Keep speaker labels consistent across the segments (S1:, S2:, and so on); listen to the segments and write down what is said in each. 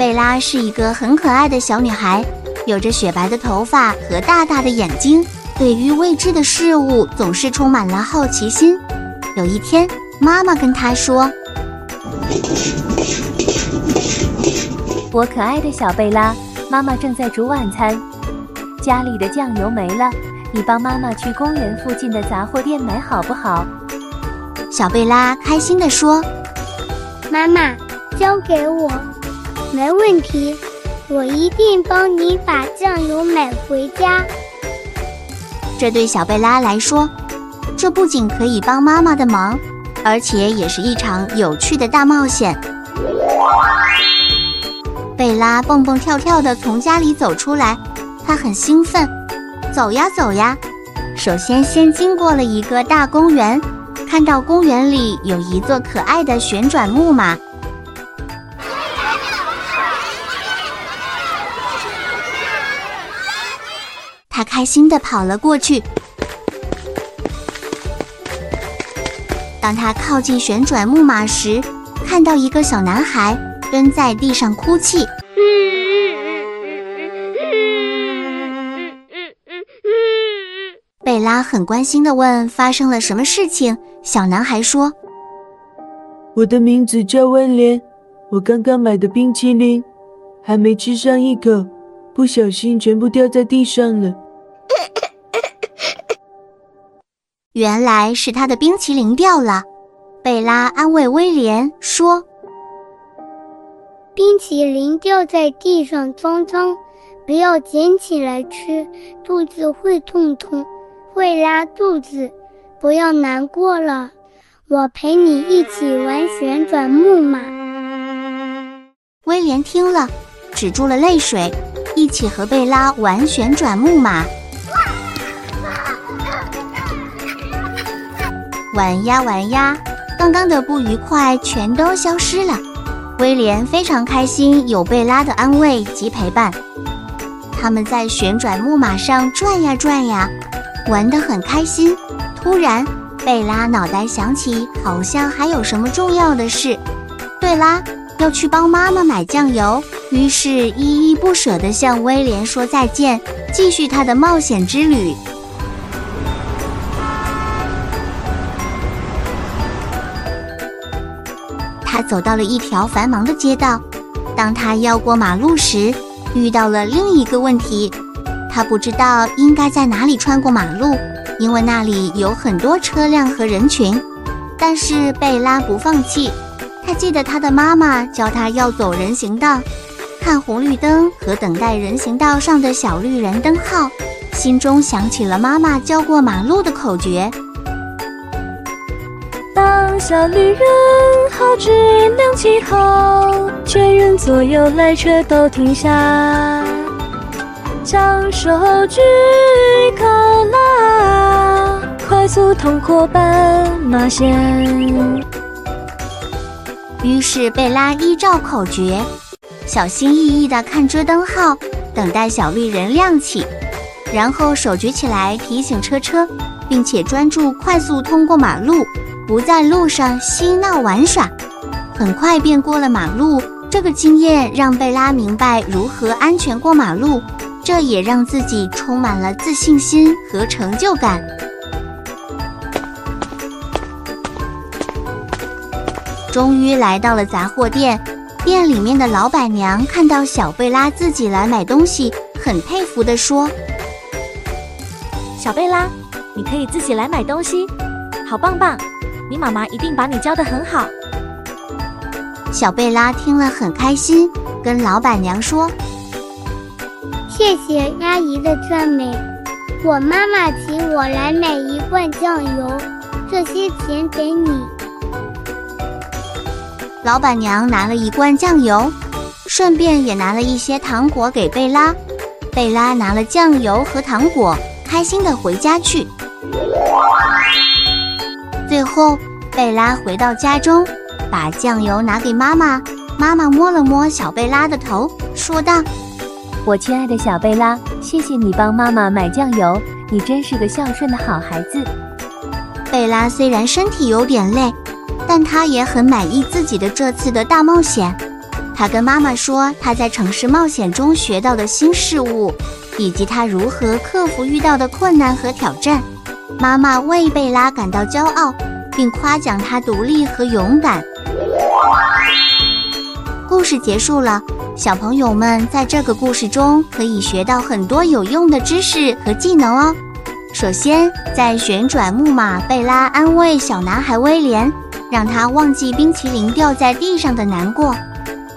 S1: 贝拉是一个很可爱的小女孩，有着雪白的头发和大大的眼睛，对于未知的事物总是充满了好奇心。有一天，妈妈跟她说：“
S2: 我可爱的小贝拉，妈妈正在煮晚餐，家里的酱油没了，你帮妈妈去公园附近的杂货店买好不好？”
S1: 小贝拉开心地说：“
S3: 妈妈，交给我，没问题，我一定帮你把酱油买回家。”
S1: 这对小贝拉来说。这不仅可以帮妈妈的忙，而且也是一场有趣的大冒险。贝拉蹦蹦跳跳地从家里走出来，她很兴奋，走呀走呀。首先，先经过了一个大公园，看到公园里有一座可爱的旋转木马，他开心地跑了过去。当他靠近旋转木马时，看到一个小男孩蹲在地上哭泣。贝拉很关心地问：“发生了什么事情？”小男孩说：“
S4: 我的名字叫威廉，我刚刚买的冰淇淋还没吃上一口，不小心全部掉在地上了。”
S1: 原来是他的冰淇淋掉了，贝拉安慰威廉说：“
S3: 冰淇淋掉在地上脏脏，不要捡起来吃，肚子会痛痛，会拉肚子。不要难过了，我陪你一起玩旋转木马。”
S1: 威廉听了，止住了泪水，一起和贝拉玩旋转木马。玩呀玩呀，刚刚的不愉快全都消失了。威廉非常开心，有贝拉的安慰及陪伴。他们在旋转木马上转呀转呀，玩得很开心。突然，贝拉脑袋想起好像还有什么重要的事。对啦，要去帮妈妈买酱油。于是依依不舍地向威廉说再见，继续他的冒险之旅。走到了一条繁忙的街道，当他要过马路时，遇到了另一个问题。他不知道应该在哪里穿过马路，因为那里有很多车辆和人群。但是贝拉不放弃，他记得他的妈妈教他要走人行道，看红绿灯和等待人行道上的小绿人灯号，心中想起了妈妈教过马路的口诀。
S5: 当小绿人号志亮起后，确认左右来车都停下，将手举高拉，快速通过斑马线。
S1: 于是贝拉依照口诀，小心翼翼地看遮灯号，等待小绿人亮起，然后手举起来提醒车车，并且专注快速通过马路。不在路上嬉闹玩耍，很快便过了马路。这个经验让贝拉明白如何安全过马路，这也让自己充满了自信心和成就感。终于来到了杂货店，店里面的老板娘看到小贝拉自己来买东西，很佩服地说：“
S2: 小贝拉，你可以自己来买东西，好棒棒！”你妈妈一定把你教得很好。
S1: 小贝拉听了很开心，跟老板娘说：“
S3: 谢谢阿姨的赞美，我妈妈请我来买一罐酱油，这些钱给你。”
S1: 老板娘拿了一罐酱油，顺便也拿了一些糖果给贝拉。贝拉拿了酱油和糖果，开心的回家去。最后，贝拉回到家中，把酱油拿给妈妈。妈妈摸了摸小贝拉的头，说道：“
S2: 我亲爱的小贝拉，谢谢你帮妈妈买酱油，你真是个孝顺的好孩子。”
S1: 贝拉虽然身体有点累，但她也很满意自己的这次的大冒险。他跟妈妈说他在城市冒险中学到的新事物，以及他如何克服遇到的困难和挑战。妈妈为贝拉感到骄傲，并夸奖他独立和勇敢。故事结束了，小朋友们在这个故事中可以学到很多有用的知识和技能哦。首先，在旋转木马，贝拉安慰小男孩威廉，让他忘记冰淇淋掉在地上的难过。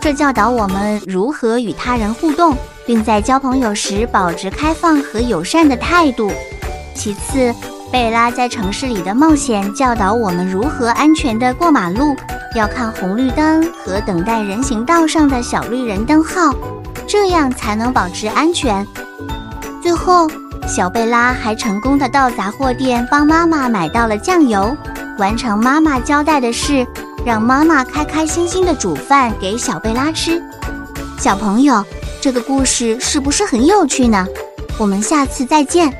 S1: 这教导我们如何与他人互动，并在交朋友时保持开放和友善的态度。其次，贝拉在城市里的冒险教导我们如何安全地过马路。要看红绿灯和等待人行道上的小绿人灯号，这样才能保持安全。最后，小贝拉还成功的到杂货店帮妈妈买到了酱油，完成妈妈交代的事，让妈妈开开心心的煮饭给小贝拉吃。小朋友，这个故事是不是很有趣呢？我们下次再见。